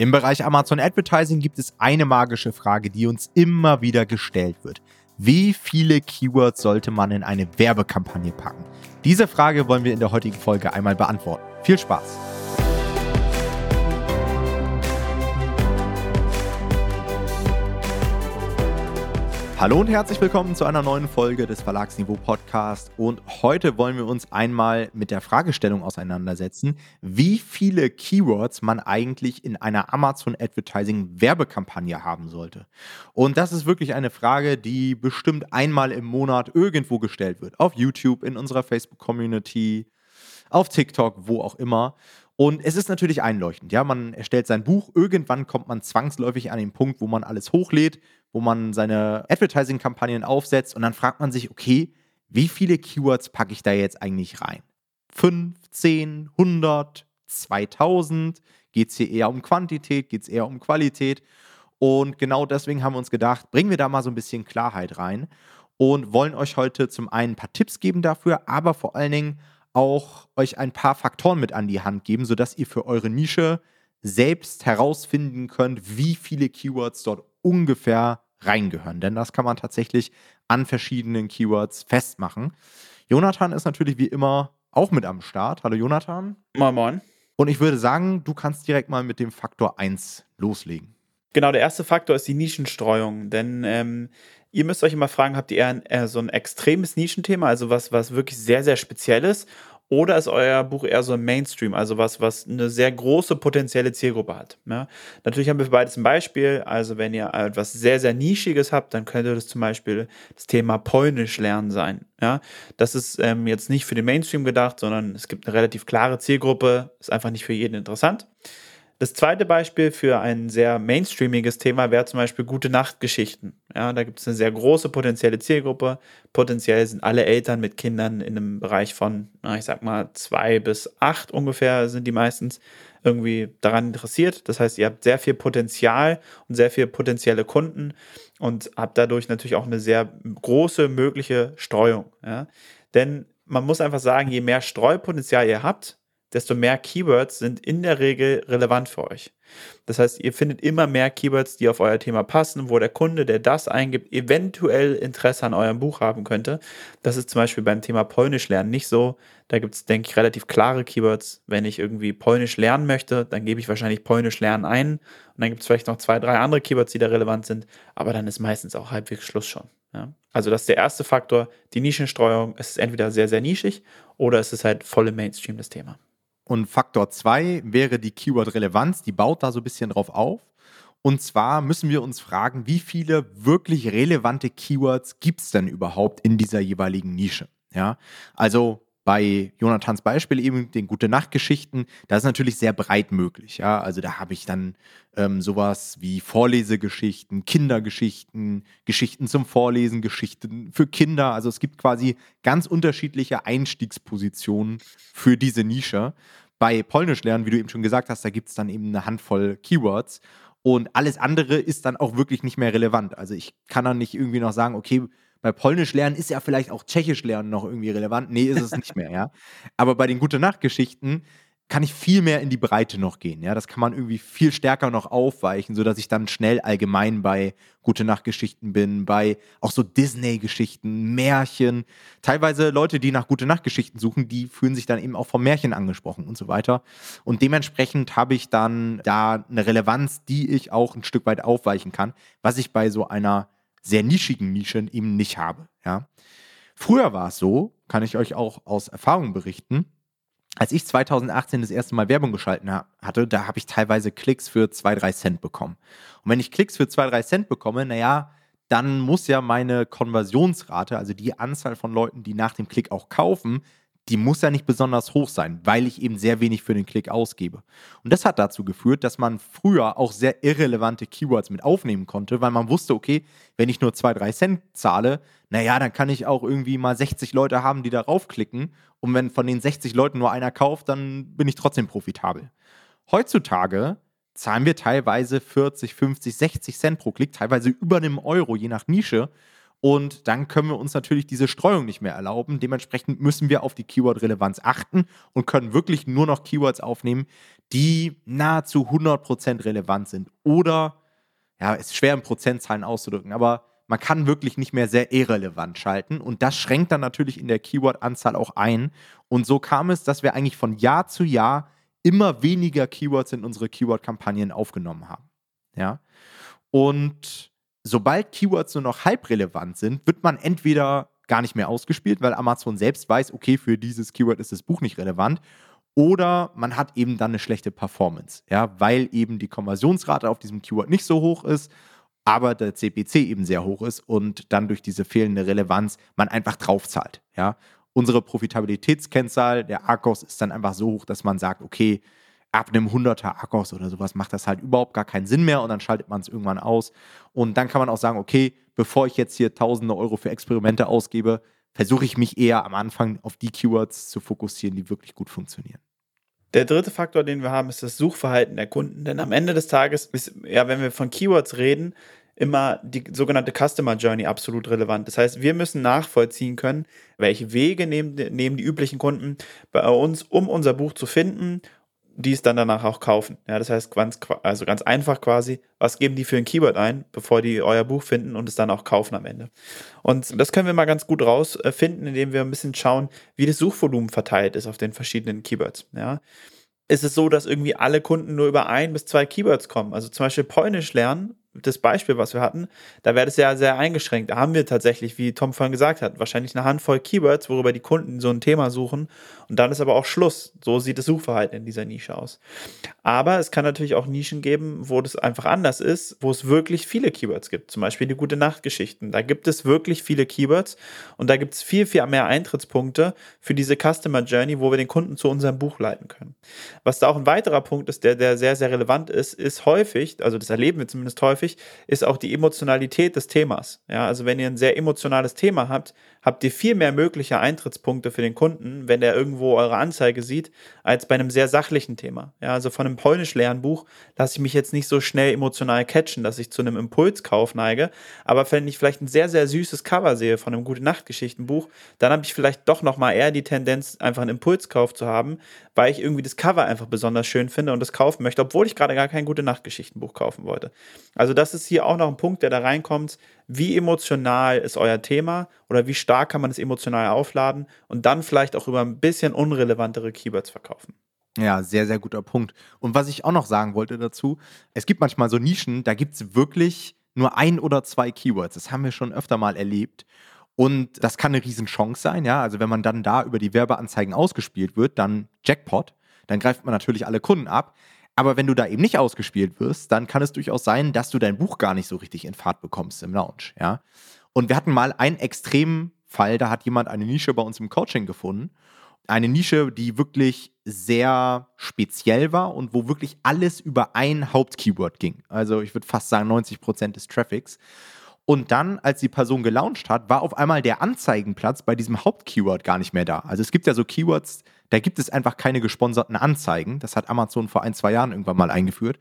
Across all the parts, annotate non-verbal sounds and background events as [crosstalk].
Im Bereich Amazon Advertising gibt es eine magische Frage, die uns immer wieder gestellt wird. Wie viele Keywords sollte man in eine Werbekampagne packen? Diese Frage wollen wir in der heutigen Folge einmal beantworten. Viel Spaß! Hallo und herzlich willkommen zu einer neuen Folge des Verlagsniveau Podcast. Und heute wollen wir uns einmal mit der Fragestellung auseinandersetzen, wie viele Keywords man eigentlich in einer Amazon Advertising Werbekampagne haben sollte. Und das ist wirklich eine Frage, die bestimmt einmal im Monat irgendwo gestellt wird. Auf YouTube, in unserer Facebook Community, auf TikTok, wo auch immer. Und es ist natürlich einleuchtend, ja, man erstellt sein Buch, irgendwann kommt man zwangsläufig an den Punkt, wo man alles hochlädt, wo man seine Advertising-Kampagnen aufsetzt und dann fragt man sich, okay, wie viele Keywords packe ich da jetzt eigentlich rein? 5, 10, 100, 2000? Geht es hier eher um Quantität? Geht es eher um Qualität? Und genau deswegen haben wir uns gedacht, bringen wir da mal so ein bisschen Klarheit rein und wollen euch heute zum einen ein paar Tipps geben dafür, aber vor allen Dingen auch euch ein paar Faktoren mit an die Hand geben, sodass ihr für eure Nische selbst herausfinden könnt, wie viele Keywords dort ungefähr reingehören. Denn das kann man tatsächlich an verschiedenen Keywords festmachen. Jonathan ist natürlich wie immer auch mit am Start. Hallo Jonathan. Moin, moin. Und ich würde sagen, du kannst direkt mal mit dem Faktor 1 loslegen. Genau, der erste Faktor ist die Nischenstreuung. Denn ähm, Ihr müsst euch immer fragen, habt ihr eher, eher so ein extremes Nischenthema, also was, was wirklich sehr, sehr spezielles, oder ist euer Buch eher so ein Mainstream, also was, was eine sehr große potenzielle Zielgruppe hat? Ja? Natürlich haben wir für beides ein Beispiel. Also, wenn ihr etwas sehr, sehr Nischiges habt, dann könnte das zum Beispiel das Thema Polnisch lernen sein. Ja? Das ist ähm, jetzt nicht für den Mainstream gedacht, sondern es gibt eine relativ klare Zielgruppe, ist einfach nicht für jeden interessant. Das zweite Beispiel für ein sehr mainstreamiges Thema wäre zum Beispiel gute Nachtgeschichten. Ja, da gibt es eine sehr große potenzielle Zielgruppe. Potenziell sind alle Eltern mit Kindern in einem Bereich von, na, ich sag mal, zwei bis acht ungefähr sind die meistens irgendwie daran interessiert. Das heißt, ihr habt sehr viel Potenzial und sehr viel potenzielle Kunden und habt dadurch natürlich auch eine sehr große mögliche Streuung. Ja? Denn man muss einfach sagen, je mehr Streupotenzial ihr habt, desto mehr Keywords sind in der Regel relevant für euch. Das heißt, ihr findet immer mehr Keywords, die auf euer Thema passen, wo der Kunde, der das eingibt, eventuell Interesse an eurem Buch haben könnte. Das ist zum Beispiel beim Thema Polnisch lernen nicht so. Da gibt es, denke ich, relativ klare Keywords. Wenn ich irgendwie Polnisch lernen möchte, dann gebe ich wahrscheinlich Polnisch lernen ein. Und dann gibt es vielleicht noch zwei, drei andere Keywords, die da relevant sind. Aber dann ist meistens auch halbwegs Schluss schon. Ja? Also das ist der erste Faktor, die Nischenstreuung. Es ist entweder sehr, sehr nischig oder es ist halt voll im Mainstream das Thema. Und Faktor 2 wäre die Keyword-Relevanz, die baut da so ein bisschen drauf auf. Und zwar müssen wir uns fragen, wie viele wirklich relevante Keywords gibt es denn überhaupt in dieser jeweiligen Nische? Ja, also bei Jonathans Beispiel eben den Gute Nacht Geschichten, das ist natürlich sehr breit möglich. Ja, also da habe ich dann ähm, sowas wie Vorlesegeschichten, Kindergeschichten, Geschichten zum Vorlesen, Geschichten für Kinder. Also es gibt quasi ganz unterschiedliche Einstiegspositionen für diese Nische. Bei Polnisch lernen, wie du eben schon gesagt hast, da gibt es dann eben eine Handvoll Keywords und alles andere ist dann auch wirklich nicht mehr relevant. Also ich kann dann nicht irgendwie noch sagen, okay, bei Polnisch lernen ist ja vielleicht auch Tschechisch lernen noch irgendwie relevant. Nee, ist es nicht mehr, ja. Aber bei den Gute-Nacht-Geschichten kann ich viel mehr in die Breite noch gehen. Ja, das kann man irgendwie viel stärker noch aufweichen, sodass ich dann schnell allgemein bei Gute Nacht-Geschichten bin, bei auch so Disney-Geschichten, Märchen. Teilweise Leute, die nach Gute Nacht-Geschichten suchen, die fühlen sich dann eben auch vom Märchen angesprochen und so weiter. Und dementsprechend habe ich dann da eine Relevanz, die ich auch ein Stück weit aufweichen kann, was ich bei so einer sehr nischigen Nische eben nicht habe. Ja. Früher war es so, kann ich euch auch aus Erfahrung berichten, als ich 2018 das erste Mal Werbung geschalten hatte, da habe ich teilweise Klicks für 2, 3 Cent bekommen. Und wenn ich Klicks für 2, 3 Cent bekomme, naja, dann muss ja meine Konversionsrate, also die Anzahl von Leuten, die nach dem Klick auch kaufen, die muss ja nicht besonders hoch sein, weil ich eben sehr wenig für den Klick ausgebe. Und das hat dazu geführt, dass man früher auch sehr irrelevante Keywords mit aufnehmen konnte, weil man wusste, okay, wenn ich nur 2, 3 Cent zahle, naja, dann kann ich auch irgendwie mal 60 Leute haben, die darauf klicken. Und wenn von den 60 Leuten nur einer kauft, dann bin ich trotzdem profitabel. Heutzutage zahlen wir teilweise 40, 50, 60 Cent pro Klick, teilweise über einem Euro, je nach Nische. Und dann können wir uns natürlich diese Streuung nicht mehr erlauben. Dementsprechend müssen wir auf die Keyword-Relevanz achten und können wirklich nur noch Keywords aufnehmen, die nahezu 100% relevant sind. Oder, ja, es ist schwer in Prozentzahlen auszudrücken, aber man kann wirklich nicht mehr sehr irrelevant schalten. Und das schränkt dann natürlich in der Keyword-Anzahl auch ein. Und so kam es, dass wir eigentlich von Jahr zu Jahr immer weniger Keywords in unsere Keyword-Kampagnen aufgenommen haben. Ja. Und sobald Keywords nur noch halb relevant sind, wird man entweder gar nicht mehr ausgespielt, weil Amazon selbst weiß, okay, für dieses Keyword ist das Buch nicht relevant. Oder man hat eben dann eine schlechte Performance, ja, weil eben die Konversionsrate auf diesem Keyword nicht so hoch ist, aber der CPC eben sehr hoch ist und dann durch diese fehlende Relevanz man einfach draufzahlt, ja. Unsere Profitabilitätskennzahl, der ARKOS, ist dann einfach so hoch, dass man sagt, okay, ab einem 100er Akkus oder sowas macht das halt überhaupt gar keinen Sinn mehr und dann schaltet man es irgendwann aus. Und dann kann man auch sagen, okay, bevor ich jetzt hier tausende Euro für Experimente ausgebe, versuche ich mich eher am Anfang auf die Keywords zu fokussieren, die wirklich gut funktionieren. Der dritte Faktor, den wir haben, ist das Suchverhalten der Kunden. Denn am Ende des Tages ist, ja, wenn wir von Keywords reden, immer die sogenannte Customer Journey absolut relevant. Das heißt, wir müssen nachvollziehen können, welche Wege nehmen, nehmen die üblichen Kunden bei uns, um unser Buch zu finden die es dann danach auch kaufen. Ja, das heißt, ganz, also ganz einfach quasi, was geben die für ein Keyword ein, bevor die euer Buch finden und es dann auch kaufen am Ende. Und das können wir mal ganz gut rausfinden, indem wir ein bisschen schauen, wie das Suchvolumen verteilt ist auf den verschiedenen Keywords. Ja. Ist es so, dass irgendwie alle Kunden nur über ein bis zwei Keywords kommen? Also zum Beispiel Polnisch lernen das Beispiel, was wir hatten, da wäre das ja sehr eingeschränkt. Da haben wir tatsächlich, wie Tom vorhin gesagt hat, wahrscheinlich eine Handvoll Keywords, worüber die Kunden so ein Thema suchen. Und dann ist aber auch Schluss. So sieht das Suchverhalten in dieser Nische aus. Aber es kann natürlich auch Nischen geben, wo das einfach anders ist, wo es wirklich viele Keywords gibt. Zum Beispiel die gute Nachtgeschichten. Da gibt es wirklich viele Keywords und da gibt es viel, viel mehr Eintrittspunkte für diese Customer Journey, wo wir den Kunden zu unserem Buch leiten können. Was da auch ein weiterer Punkt ist, der, der sehr, sehr relevant ist, ist häufig, also das erleben wir zumindest häufig, häufig, ist auch die Emotionalität des Themas. Ja, also wenn ihr ein sehr emotionales Thema habt, habt ihr viel mehr mögliche Eintrittspunkte für den Kunden, wenn der irgendwo eure Anzeige sieht, als bei einem sehr sachlichen Thema. Ja, also von einem Polnisch-Lernbuch lasse ich mich jetzt nicht so schnell emotional catchen, dass ich zu einem Impulskauf neige. Aber wenn ich vielleicht ein sehr, sehr süßes Cover sehe von einem Gute-Nacht-Geschichtenbuch, dann habe ich vielleicht doch nochmal eher die Tendenz, einfach einen Impulskauf zu haben, weil ich irgendwie das Cover einfach besonders schön finde und das kaufen möchte, obwohl ich gerade gar kein Gute-Nacht-Geschichtenbuch kaufen wollte. Also das ist hier auch noch ein Punkt, der da reinkommt wie emotional ist euer Thema oder wie stark kann man es emotional aufladen und dann vielleicht auch über ein bisschen unrelevantere Keywords verkaufen. Ja, sehr, sehr guter Punkt. Und was ich auch noch sagen wollte dazu, es gibt manchmal so Nischen, da gibt es wirklich nur ein oder zwei Keywords. Das haben wir schon öfter mal erlebt. Und das kann eine Riesenchance sein, ja. Also wenn man dann da über die Werbeanzeigen ausgespielt wird, dann Jackpot, dann greift man natürlich alle Kunden ab. Aber wenn du da eben nicht ausgespielt wirst, dann kann es durchaus sein, dass du dein Buch gar nicht so richtig in Fahrt bekommst im Launch, ja. Und wir hatten mal einen extremen Fall, da hat jemand eine Nische bei uns im Coaching gefunden. Eine Nische, die wirklich sehr speziell war und wo wirklich alles über ein Hauptkeyword ging. Also ich würde fast sagen 90 Prozent des Traffics. Und dann, als die Person gelauncht hat, war auf einmal der Anzeigenplatz bei diesem Hauptkeyword gar nicht mehr da. Also es gibt ja so Keywords, da gibt es einfach keine gesponserten Anzeigen. Das hat Amazon vor ein, zwei Jahren irgendwann mal eingeführt.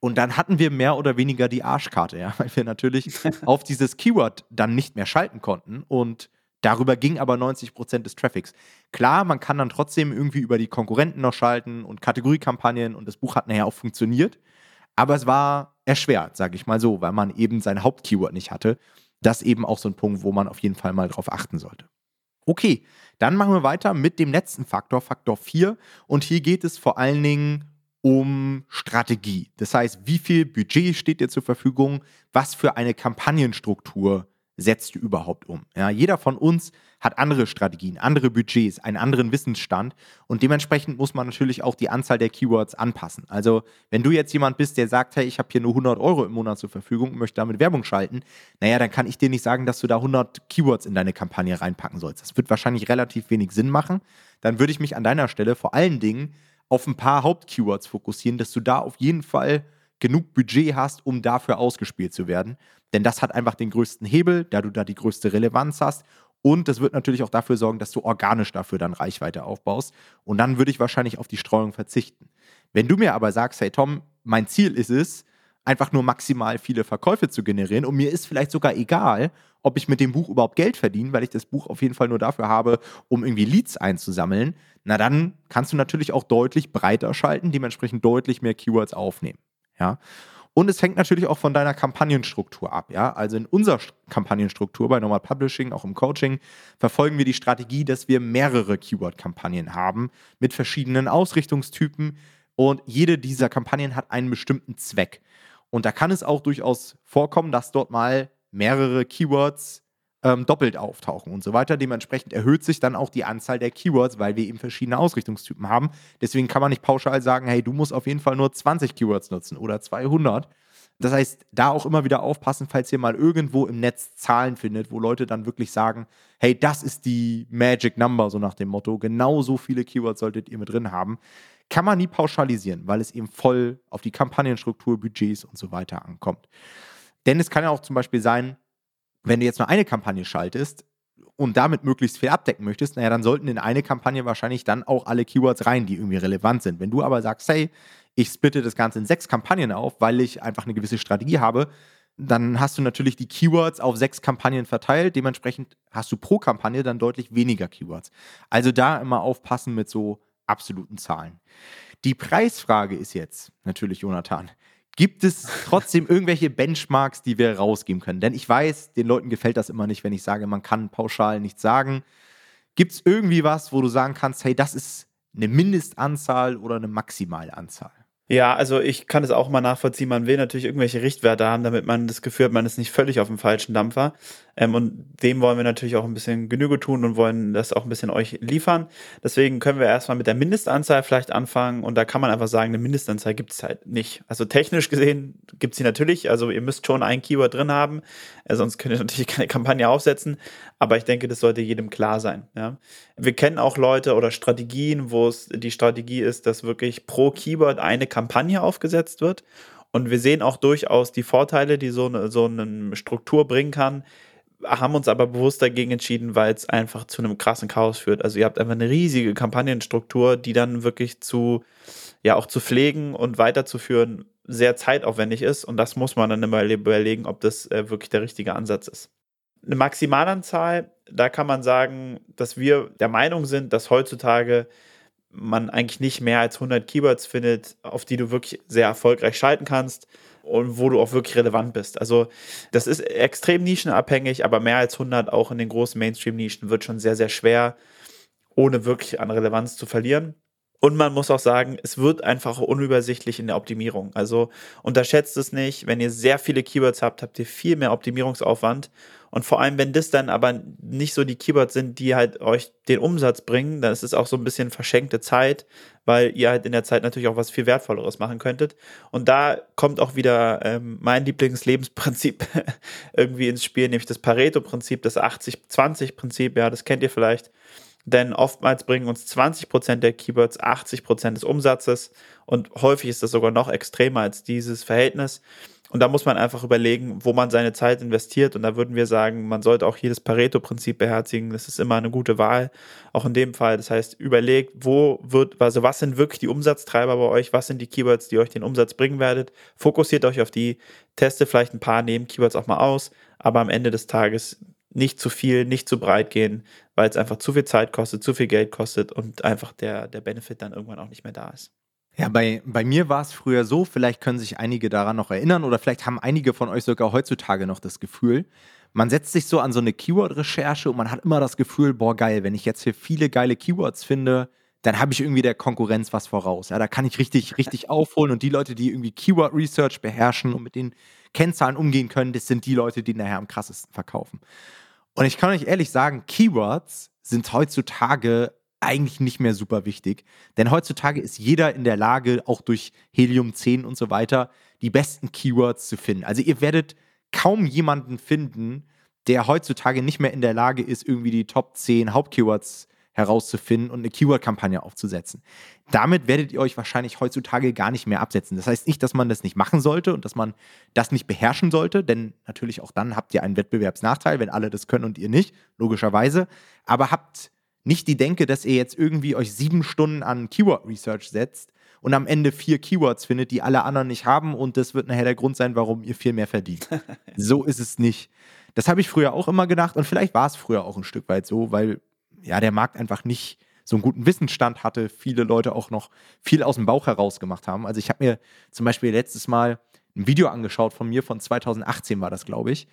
Und dann hatten wir mehr oder weniger die Arschkarte, ja, [laughs] weil wir natürlich [laughs] auf dieses Keyword dann nicht mehr schalten konnten. Und darüber ging aber 90 Prozent des Traffics. Klar, man kann dann trotzdem irgendwie über die Konkurrenten noch schalten und Kategoriekampagnen und das Buch hat nachher auch funktioniert. Aber es war erschwert, sage ich mal so, weil man eben sein Hauptkeyword nicht hatte. Das eben auch so ein Punkt, wo man auf jeden Fall mal drauf achten sollte. Okay, dann machen wir weiter mit dem letzten Faktor, Faktor 4. Und hier geht es vor allen Dingen um Strategie. Das heißt, wie viel Budget steht dir zur Verfügung? Was für eine Kampagnenstruktur setzt du überhaupt um? Ja, jeder von uns hat andere Strategien, andere Budgets, einen anderen Wissensstand und dementsprechend muss man natürlich auch die Anzahl der Keywords anpassen. Also wenn du jetzt jemand bist, der sagt, hey, ich habe hier nur 100 Euro im Monat zur Verfügung und möchte damit Werbung schalten, naja, dann kann ich dir nicht sagen, dass du da 100 Keywords in deine Kampagne reinpacken sollst. Das wird wahrscheinlich relativ wenig Sinn machen. Dann würde ich mich an deiner Stelle vor allen Dingen auf ein paar Hauptkeywords fokussieren, dass du da auf jeden Fall genug Budget hast, um dafür ausgespielt zu werden. Denn das hat einfach den größten Hebel, da du da die größte Relevanz hast. Und das wird natürlich auch dafür sorgen, dass du organisch dafür dann Reichweite aufbaust. Und dann würde ich wahrscheinlich auf die Streuung verzichten. Wenn du mir aber sagst, hey Tom, mein Ziel ist es, einfach nur maximal viele Verkäufe zu generieren. Und mir ist vielleicht sogar egal, ob ich mit dem Buch überhaupt Geld verdiene, weil ich das Buch auf jeden Fall nur dafür habe, um irgendwie Leads einzusammeln. Na dann kannst du natürlich auch deutlich breiter schalten, dementsprechend deutlich mehr Keywords aufnehmen. Ja. Und es hängt natürlich auch von deiner Kampagnenstruktur ab. Ja? Also in unserer Kampagnenstruktur bei Normal Publishing, auch im Coaching, verfolgen wir die Strategie, dass wir mehrere Keyword-Kampagnen haben mit verschiedenen Ausrichtungstypen. Und jede dieser Kampagnen hat einen bestimmten Zweck. Und da kann es auch durchaus vorkommen, dass dort mal mehrere Keywords ähm, doppelt auftauchen und so weiter. Dementsprechend erhöht sich dann auch die Anzahl der Keywords, weil wir eben verschiedene Ausrichtungstypen haben. Deswegen kann man nicht pauschal sagen, hey, du musst auf jeden Fall nur 20 Keywords nutzen oder 200. Das heißt, da auch immer wieder aufpassen, falls ihr mal irgendwo im Netz Zahlen findet, wo Leute dann wirklich sagen, hey, das ist die Magic Number, so nach dem Motto, genau so viele Keywords solltet ihr mit drin haben. Kann man nie pauschalisieren, weil es eben voll auf die Kampagnenstruktur, Budgets und so weiter ankommt. Denn es kann ja auch zum Beispiel sein, wenn du jetzt nur eine Kampagne schaltest und damit möglichst viel abdecken möchtest, naja, dann sollten in eine Kampagne wahrscheinlich dann auch alle Keywords rein, die irgendwie relevant sind. Wenn du aber sagst, hey, ich splitte das Ganze in sechs Kampagnen auf, weil ich einfach eine gewisse Strategie habe, dann hast du natürlich die Keywords auf sechs Kampagnen verteilt. Dementsprechend hast du pro Kampagne dann deutlich weniger Keywords. Also da immer aufpassen mit so absoluten Zahlen. Die Preisfrage ist jetzt natürlich, Jonathan, Gibt es trotzdem irgendwelche Benchmarks, die wir rausgeben können? Denn ich weiß, den Leuten gefällt das immer nicht, wenn ich sage, man kann pauschal nichts sagen. Gibt es irgendwie was, wo du sagen kannst, hey, das ist eine Mindestanzahl oder eine Maximalanzahl? Ja, also ich kann es auch mal nachvollziehen. Man will natürlich irgendwelche Richtwerte haben, damit man das Gefühl hat, man ist nicht völlig auf dem falschen Dampfer. Ähm, und dem wollen wir natürlich auch ein bisschen Genüge tun und wollen das auch ein bisschen euch liefern. Deswegen können wir erstmal mit der Mindestanzahl vielleicht anfangen. Und da kann man einfach sagen, eine Mindestanzahl gibt es halt nicht. Also technisch gesehen gibt es sie natürlich. Also ihr müsst schon ein Keyword drin haben. Äh, sonst könnt ihr [laughs] natürlich keine Kampagne aufsetzen. Aber ich denke, das sollte jedem klar sein. Ja? Wir kennen auch Leute oder Strategien, wo es die Strategie ist, dass wirklich pro Keyword eine Kampagne aufgesetzt wird. Und wir sehen auch durchaus die Vorteile, die so eine, so eine Struktur bringen kann haben uns aber bewusst dagegen entschieden, weil es einfach zu einem krassen Chaos führt. Also ihr habt einfach eine riesige Kampagnenstruktur, die dann wirklich zu, ja, auch zu pflegen und weiterzuführen sehr zeitaufwendig ist. Und das muss man dann immer überlegen, ob das äh, wirklich der richtige Ansatz ist. Eine Maximalanzahl, da kann man sagen, dass wir der Meinung sind, dass heutzutage man eigentlich nicht mehr als 100 Keywords findet, auf die du wirklich sehr erfolgreich schalten kannst und wo du auch wirklich relevant bist. Also das ist extrem nischenabhängig, aber mehr als 100 auch in den großen Mainstream-Nischen wird schon sehr, sehr schwer, ohne wirklich an Relevanz zu verlieren. Und man muss auch sagen, es wird einfach unübersichtlich in der Optimierung. Also unterschätzt es nicht. Wenn ihr sehr viele Keywords habt, habt ihr viel mehr Optimierungsaufwand. Und vor allem, wenn das dann aber nicht so die Keywords sind, die halt euch den Umsatz bringen, dann ist es auch so ein bisschen verschenkte Zeit, weil ihr halt in der Zeit natürlich auch was viel Wertvolleres machen könntet. Und da kommt auch wieder ähm, mein Lieblingslebensprinzip [laughs] irgendwie ins Spiel, nämlich das Pareto-Prinzip, das 80-20-Prinzip, ja, das kennt ihr vielleicht. Denn oftmals bringen uns 20% der Keywords 80% des Umsatzes und häufig ist das sogar noch extremer als dieses Verhältnis. Und da muss man einfach überlegen, wo man seine Zeit investiert. Und da würden wir sagen, man sollte auch hier das Pareto-Prinzip beherzigen. Das ist immer eine gute Wahl, auch in dem Fall. Das heißt, überlegt, wo wird, also was sind wirklich die Umsatztreiber bei euch? Was sind die Keywords, die euch den Umsatz bringen werdet? Fokussiert euch auf die, testet vielleicht ein paar Neben-Keywords auch mal aus, aber am Ende des Tages nicht zu viel, nicht zu breit gehen, weil es einfach zu viel Zeit kostet, zu viel Geld kostet und einfach der, der Benefit dann irgendwann auch nicht mehr da ist. Ja, bei, bei mir war es früher so, vielleicht können sich einige daran noch erinnern oder vielleicht haben einige von euch sogar heutzutage noch das Gefühl, man setzt sich so an so eine Keyword-Recherche und man hat immer das Gefühl, boah, geil, wenn ich jetzt hier viele geile Keywords finde, dann habe ich irgendwie der Konkurrenz was voraus. Ja, da kann ich richtig, richtig aufholen und die Leute, die irgendwie Keyword-Research beherrschen und mit den Kennzahlen umgehen können, das sind die Leute, die nachher am krassesten verkaufen. Und ich kann euch ehrlich sagen, Keywords sind heutzutage eigentlich nicht mehr super wichtig. Denn heutzutage ist jeder in der Lage, auch durch Helium 10 und so weiter, die besten Keywords zu finden. Also ihr werdet kaum jemanden finden, der heutzutage nicht mehr in der Lage ist, irgendwie die Top 10 Hauptkeywords herauszufinden und eine Keyword-Kampagne aufzusetzen. Damit werdet ihr euch wahrscheinlich heutzutage gar nicht mehr absetzen. Das heißt nicht, dass man das nicht machen sollte und dass man das nicht beherrschen sollte, denn natürlich auch dann habt ihr einen Wettbewerbsnachteil, wenn alle das können und ihr nicht, logischerweise. Aber habt nicht die Denke, dass ihr jetzt irgendwie euch sieben Stunden an Keyword Research setzt und am Ende vier Keywords findet, die alle anderen nicht haben und das wird nachher der Grund sein, warum ihr viel mehr verdient. [laughs] so ist es nicht. Das habe ich früher auch immer gedacht und vielleicht war es früher auch ein Stück weit so, weil ja der Markt einfach nicht so einen guten Wissensstand hatte, viele Leute auch noch viel aus dem Bauch heraus gemacht haben. Also ich habe mir zum Beispiel letztes Mal ein Video angeschaut von mir, von 2018 war das, glaube ich.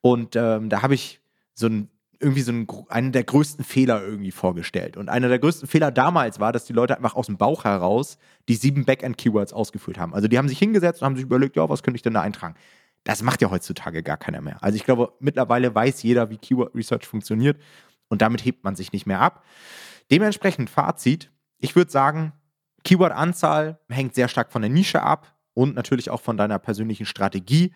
Und ähm, da habe ich so ein, irgendwie so einen, einen der größten Fehler irgendwie vorgestellt. Und einer der größten Fehler damals war, dass die Leute einfach aus dem Bauch heraus die sieben Backend-Keywords ausgefüllt haben. Also die haben sich hingesetzt und haben sich überlegt, ja, was könnte ich denn da eintragen? Das macht ja heutzutage gar keiner mehr. Also ich glaube, mittlerweile weiß jeder, wie Keyword Research funktioniert und damit hebt man sich nicht mehr ab. Dementsprechend Fazit, ich würde sagen, Keyword-Anzahl hängt sehr stark von der Nische ab und natürlich auch von deiner persönlichen Strategie.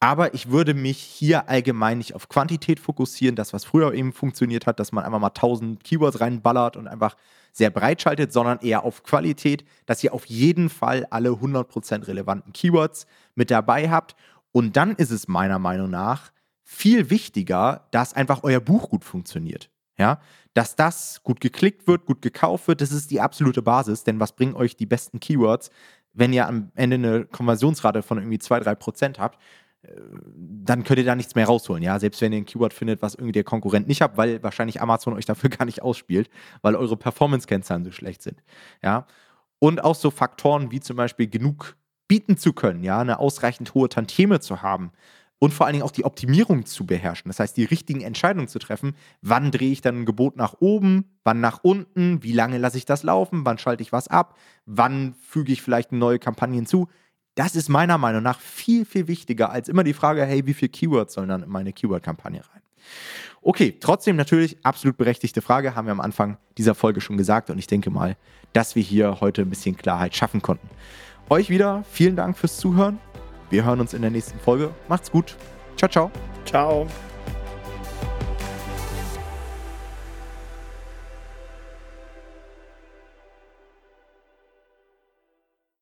Aber ich würde mich hier allgemein nicht auf Quantität fokussieren, das, was früher eben funktioniert hat, dass man einfach mal 1000 Keywords reinballert und einfach sehr breit schaltet, sondern eher auf Qualität, dass ihr auf jeden Fall alle 100% relevanten Keywords mit dabei habt. Und dann ist es meiner Meinung nach viel wichtiger, dass einfach euer Buch gut funktioniert. Ja, dass das gut geklickt wird, gut gekauft wird, das ist die absolute Basis. Denn was bringen euch die besten Keywords, wenn ihr am Ende eine Konversionsrate von irgendwie 2-3% habt? Äh, dann könnt ihr da nichts mehr rausholen, ja. Selbst wenn ihr ein Keyword findet, was irgendwie der Konkurrent nicht habt, weil wahrscheinlich Amazon euch dafür [laughs] gar nicht ausspielt, weil eure Performance-Kennzahlen so schlecht sind, ja. Und auch so Faktoren wie zum Beispiel genug bieten zu können, ja, eine ausreichend hohe Tantieme zu haben, und vor allen Dingen auch die Optimierung zu beherrschen. Das heißt, die richtigen Entscheidungen zu treffen. Wann drehe ich dann ein Gebot nach oben, wann nach unten, wie lange lasse ich das laufen, wann schalte ich was ab, wann füge ich vielleicht eine neue Kampagne hinzu. Das ist meiner Meinung nach viel, viel wichtiger als immer die Frage, hey, wie viele Keywords sollen dann in meine Keyword-Kampagne rein? Okay, trotzdem natürlich absolut berechtigte Frage, haben wir am Anfang dieser Folge schon gesagt und ich denke mal, dass wir hier heute ein bisschen Klarheit schaffen konnten. Euch wieder vielen Dank fürs Zuhören wir hören uns in der nächsten Folge. Macht's gut. Ciao, ciao. Ciao.